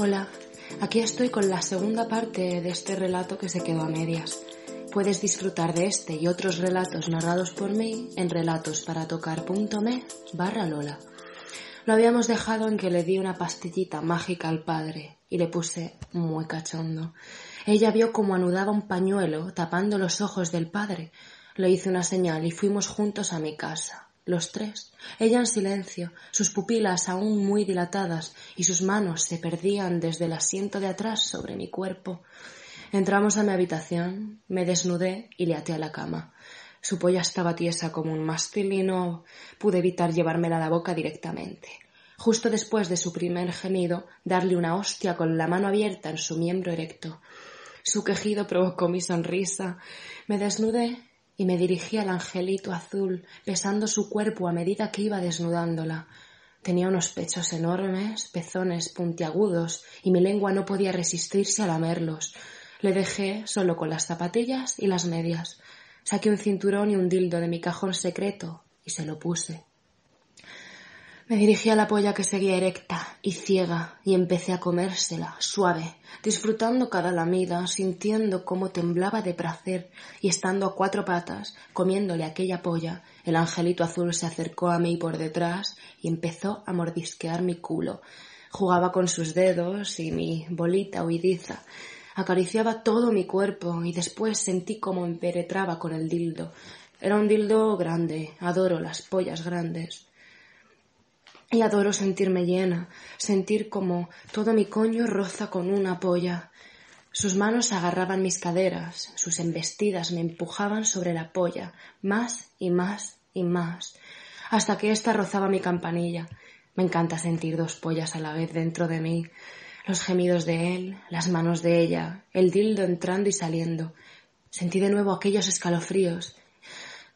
Hola, aquí estoy con la segunda parte de este relato que se quedó a medias. Puedes disfrutar de este y otros relatos narrados por mí en relatosparatocar.me barra Lola. Lo habíamos dejado en que le di una pastillita mágica al padre y le puse muy cachondo. Ella vio como anudaba un pañuelo tapando los ojos del padre. Le hice una señal y fuimos juntos a mi casa. Los tres, ella en silencio, sus pupilas aún muy dilatadas y sus manos se perdían desde el asiento de atrás sobre mi cuerpo. Entramos a mi habitación, me desnudé y le até a la cama. Su polla estaba tiesa como un mástil y no pude evitar llevármela a la boca directamente. Justo después de su primer gemido, darle una hostia con la mano abierta en su miembro erecto. Su quejido provocó mi sonrisa. Me desnudé y me dirigí al angelito azul, besando su cuerpo a medida que iba desnudándola. Tenía unos pechos enormes, pezones puntiagudos, y mi lengua no podía resistirse a lamerlos. Le dejé solo con las zapatillas y las medias. Saqué un cinturón y un dildo de mi cajón secreto y se lo puse. Me dirigí a la polla que seguía erecta y ciega y empecé a comérsela, suave, disfrutando cada lamida, sintiendo cómo temblaba de placer y estando a cuatro patas, comiéndole aquella polla, el angelito azul se acercó a mí por detrás y empezó a mordisquear mi culo. Jugaba con sus dedos y mi bolita huidiza Acariciaba todo mi cuerpo y después sentí como me penetraba con el dildo. Era un dildo grande, adoro las pollas grandes. Y adoro sentirme llena, sentir como todo mi coño roza con una polla. Sus manos agarraban mis caderas, sus embestidas me empujaban sobre la polla, más y más y más, hasta que ésta rozaba mi campanilla. Me encanta sentir dos pollas a la vez dentro de mí los gemidos de él, las manos de ella, el dildo entrando y saliendo. Sentí de nuevo aquellos escalofríos.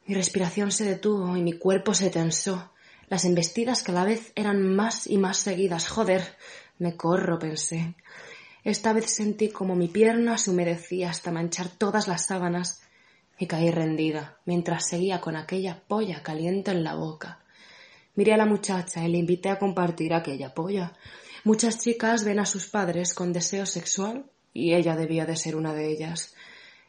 Mi respiración se detuvo y mi cuerpo se tensó. Las embestidas cada vez eran más y más seguidas. Joder, me corro, pensé. Esta vez sentí como mi pierna se humedecía hasta manchar todas las sábanas y caí rendida mientras seguía con aquella polla caliente en la boca. Miré a la muchacha y le invité a compartir aquella polla. Muchas chicas ven a sus padres con deseo sexual y ella debía de ser una de ellas.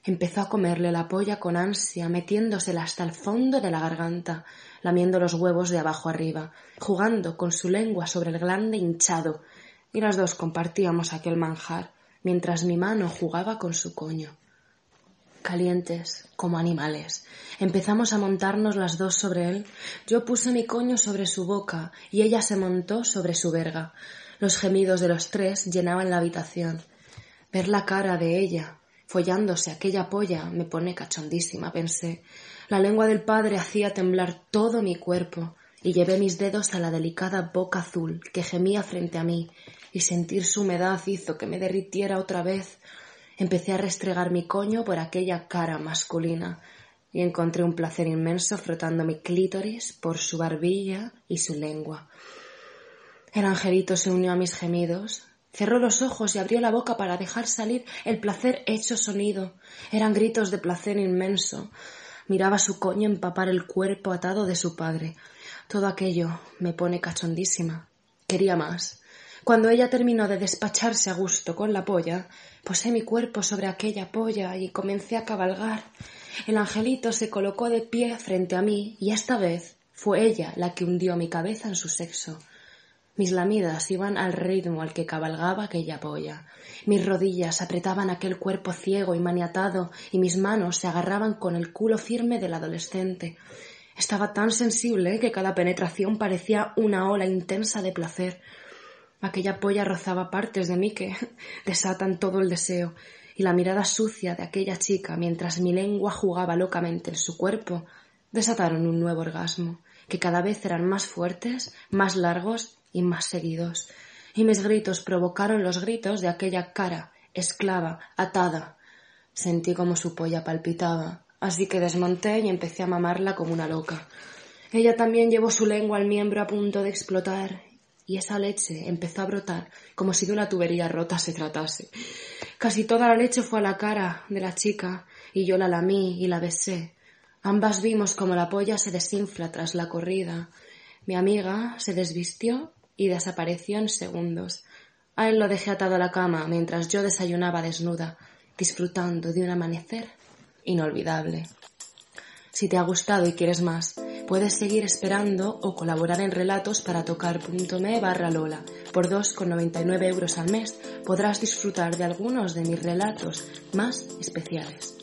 Empezó a comerle la polla con ansia, metiéndosela hasta el fondo de la garganta, lamiendo los huevos de abajo arriba, jugando con su lengua sobre el glande hinchado, y las dos compartíamos aquel manjar, mientras mi mano jugaba con su coño. Calientes, como animales. Empezamos a montarnos las dos sobre él. Yo puse mi coño sobre su boca y ella se montó sobre su verga. Los gemidos de los tres llenaban la habitación. Ver la cara de ella, follándose aquella polla, me pone cachondísima, pensé. La lengua del padre hacía temblar todo mi cuerpo, y llevé mis dedos a la delicada boca azul que gemía frente a mí, y sentir su humedad hizo que me derritiera otra vez. Empecé a restregar mi coño por aquella cara masculina. y encontré un placer inmenso frotando mi clítoris por su barbilla y su lengua. El angelito se unió a mis gemidos, cerró los ojos y abrió la boca para dejar salir el placer hecho sonido. Eran gritos de placer inmenso. Miraba su coño empapar el cuerpo atado de su padre. Todo aquello me pone cachondísima. Quería más. Cuando ella terminó de despacharse a gusto con la polla, posé mi cuerpo sobre aquella polla y comencé a cabalgar. El angelito se colocó de pie frente a mí y esta vez fue ella la que hundió mi cabeza en su sexo. Mis lamidas iban al ritmo al que cabalgaba aquella polla. Mis rodillas apretaban aquel cuerpo ciego y maniatado y mis manos se agarraban con el culo firme del adolescente. Estaba tan sensible que cada penetración parecía una ola intensa de placer. Aquella polla rozaba partes de mí que desatan todo el deseo, y la mirada sucia de aquella chica mientras mi lengua jugaba locamente en su cuerpo desataron un nuevo orgasmo, que cada vez eran más fuertes, más largos y más seguidos, y mis gritos provocaron los gritos de aquella cara, esclava, atada. Sentí como su polla palpitaba, así que desmonté y empecé a mamarla como una loca. Ella también llevó su lengua al miembro a punto de explotar y esa leche empezó a brotar como si de una tubería rota se tratase. Casi toda la leche fue a la cara de la chica y yo la lamí y la besé. Ambas vimos como la polla se desinfla tras la corrida. Mi amiga se desvistió y desapareció en segundos. A él lo dejé atado a la cama mientras yo desayunaba desnuda, disfrutando de un amanecer inolvidable. Si te ha gustado y quieres más, puedes seguir esperando o colaborar en relatos para tocar.me barra Lola. Por 2,99 euros al mes podrás disfrutar de algunos de mis relatos más especiales.